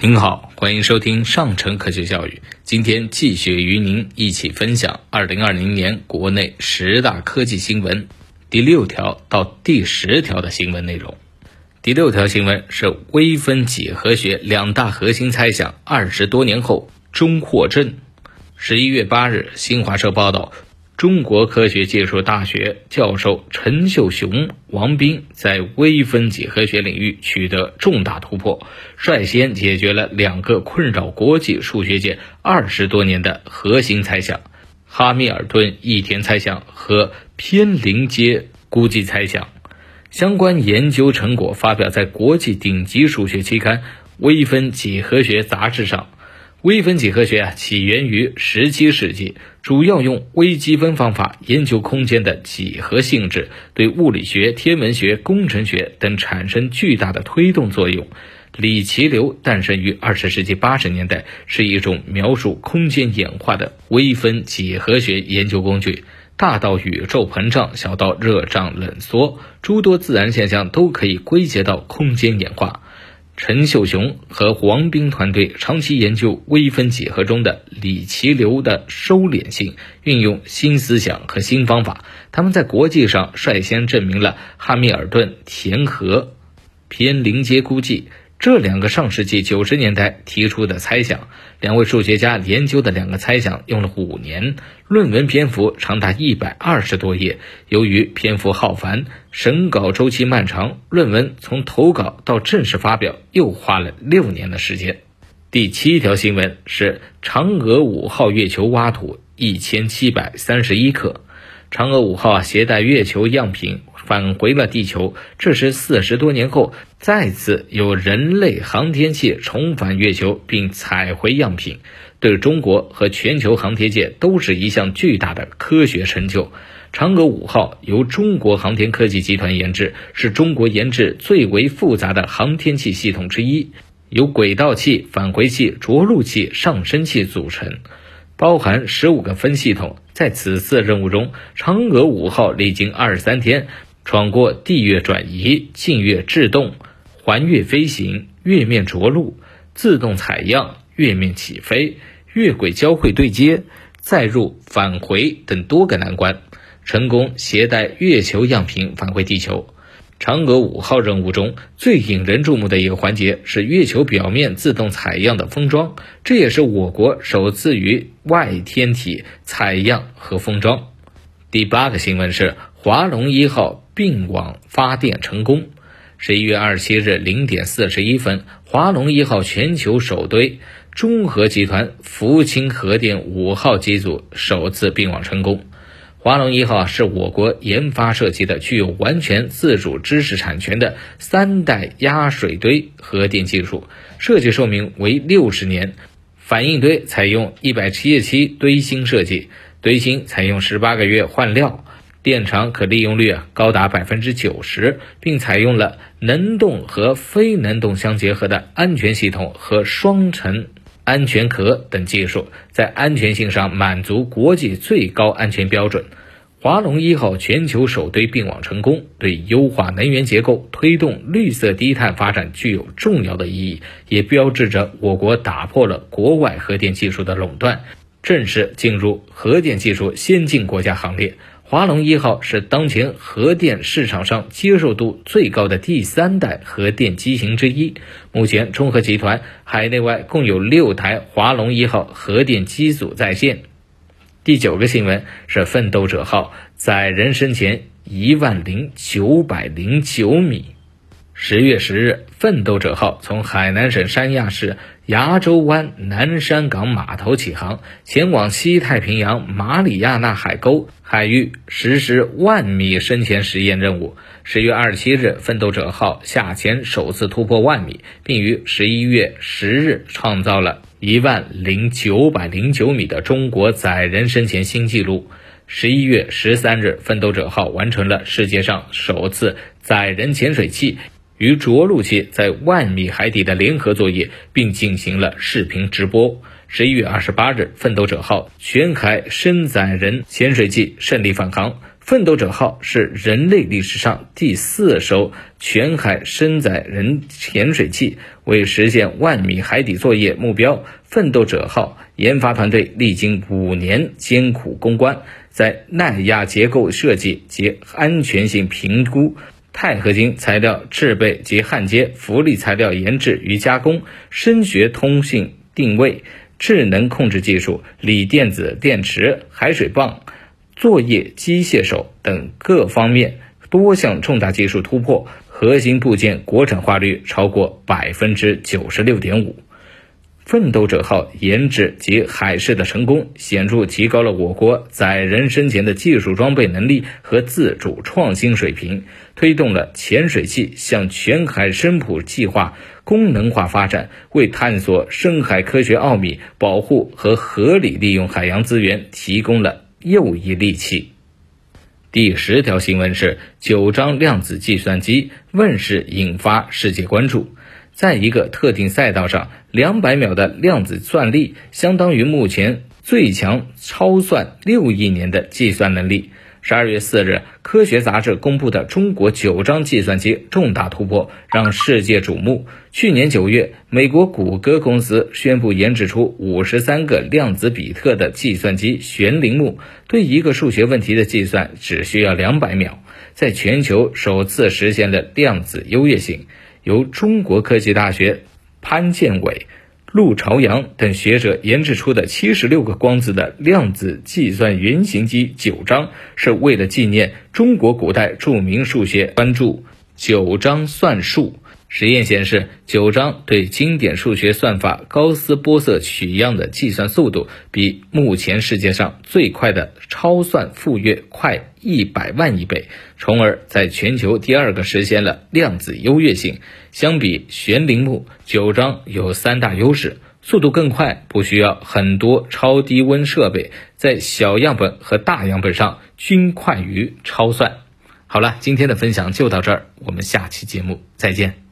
您好，欢迎收听上城科学教育。今天继续与您一起分享二零二零年国内十大科技新闻第六条到第十条的新闻内容。第六条新闻是微分几何学两大核心猜想二十多年后终获证。十一月八日，新华社报道。中国科学技术大学教授陈秀雄、王斌在微分几何学领域取得重大突破，率先解决了两个困扰国际数学界二十多年的核心猜想——哈密尔顿一田猜想和偏临界估计猜想。相关研究成果发表在国际顶级数学期刊《微分几何学杂志》上。微分几何学啊，起源于十七世纪，主要用微积分方法研究空间的几何性质，对物理学、天文学、工程学等产生巨大的推动作用。李奇流诞生于二十世纪八十年代，是一种描述空间演化的微分几何学研究工具，大到宇宙膨胀，小到热胀冷缩，诸多自然现象都可以归结到空间演化。陈秀雄和黄兵团队长期研究微分几何中的李奇流的收敛性，运用新思想和新方法。他们在国际上率先证明了汉密尔顿填和偏临界估计。这两个上世纪九十年代提出的猜想，两位数学家研究的两个猜想用了五年，论文篇幅长达一百二十多页。由于篇幅浩繁，审稿周期漫长，论文从投稿到正式发表又花了六年的时间。第七条新闻是嫦娥五号月球挖土一千七百三十一克。嫦娥五号，携带月球样品返回了地球。这是四十多年后，再次有人类航天器重返月球并采回样品，对中国和全球航天界都是一项巨大的科学成就。嫦娥五号由中国航天科技集团研制，是中国研制最为复杂的航天器系统之一，由轨道器、返回器、着陆器、上升器组成。包含十五个分系统，在此次任务中，嫦娥五号历经二十三天，闯过地月转移、近月制动、环月飞行、月面着陆、自动采样、月面起飞、月轨交会对接、载入返回等多个难关，成功携带月球样品返回地球。嫦娥五号任务中最引人注目的一个环节是月球表面自动采样的封装，这也是我国首次于外天体采样和封装。第八个新闻是华龙一号并网发电成功。十一月二十七日零点四十一分，华龙一号全球首堆中核集团福清核电五号机组首次并网成功。华龙一号是我国研发设计的具有完全自主知识产权的三代压水堆核电技术，设计寿命为六十年。反应堆采用一百七十七堆芯设计，堆芯采用十八个月换料，电厂可利用率高达百分之九十，并采用了能动和非能动相结合的安全系统和双层。安全壳等技术在安全性上满足国际最高安全标准。华龙一号全球首堆并网成功，对优化能源结构、推动绿色低碳发展具有重要的意义，也标志着我国打破了国外核电技术的垄断，正式进入核电技术先进国家行列。华龙一号是当前核电市场上接受度最高的第三代核电机型之一。目前，中核集团海内外共有六台华龙一号核电机组在线。第九个新闻是奋斗者号在人深潜一万零九百零九米。十月十日，奋斗者号从海南省三亚市崖州湾南山港码头起航，前往西太平洋马里亚纳海沟海域实施万米深潜实验任务。十月二十七日，奋斗者号下潜首次突破万米，并于十一月十日创造了一万零九百零九米的中国载人深潜新纪录。十一月十三日，奋斗者号完成了世界上首次载人潜水器。与着陆器在万米海底的联合作业，并进行了视频直播。十一月二十八日，奋斗者号全海深载人潜水器胜利返航，奋斗者号是人类历史上第四艘全海深载人潜水器，为实现万米海底作业目标，奋斗者号研发团队历经五年艰苦攻关，在耐压结构设计及安全性评估、钛合金材料制备及焊接、浮力材料研制与加工、声学通信定位、智能控制技术、锂电子电池、海水泵。作业机械手等各方面多项重大技术突破，核心部件国产化率超过百分之九十六点五。奋斗者号研制及海试的成功，显著提高了我国载人深潜的技术装备能力和自主创新水平，推动了潜水器向全海深普计划功能化发展，为探索深海科学奥秘、保护和合理利用海洋资源提供了。又一利器。第十条新闻是：九章量子计算机问世，引发世界关注。在一个特定赛道上，两百秒的量子算力相当于目前最强超算六亿年的计算能力。十二月四日，科学杂志公布的中国九章计算机重大突破，让世界瞩目。去年九月，美国谷歌公司宣布研制出五十三个量子比特的计算机玄铃木，对一个数学问题的计算只需要两百秒，在全球首次实现了量子优越性。由中国科技大学潘建伟。陆朝阳等学者研制出的七十六个光子的量子计算原型机九章，是为了纪念中国古代著名数学专著《九章算术》。实验显示，九章对经典数学算法高斯波色取样的计算速度，比目前世界上最快的超算复跃快一百万亿倍，从而在全球第二个实现了量子优越性。相比玄铃木，九章有三大优势：速度更快，不需要很多超低温设备，在小样本和大样本上均快于超算。好了，今天的分享就到这儿，我们下期节目再见。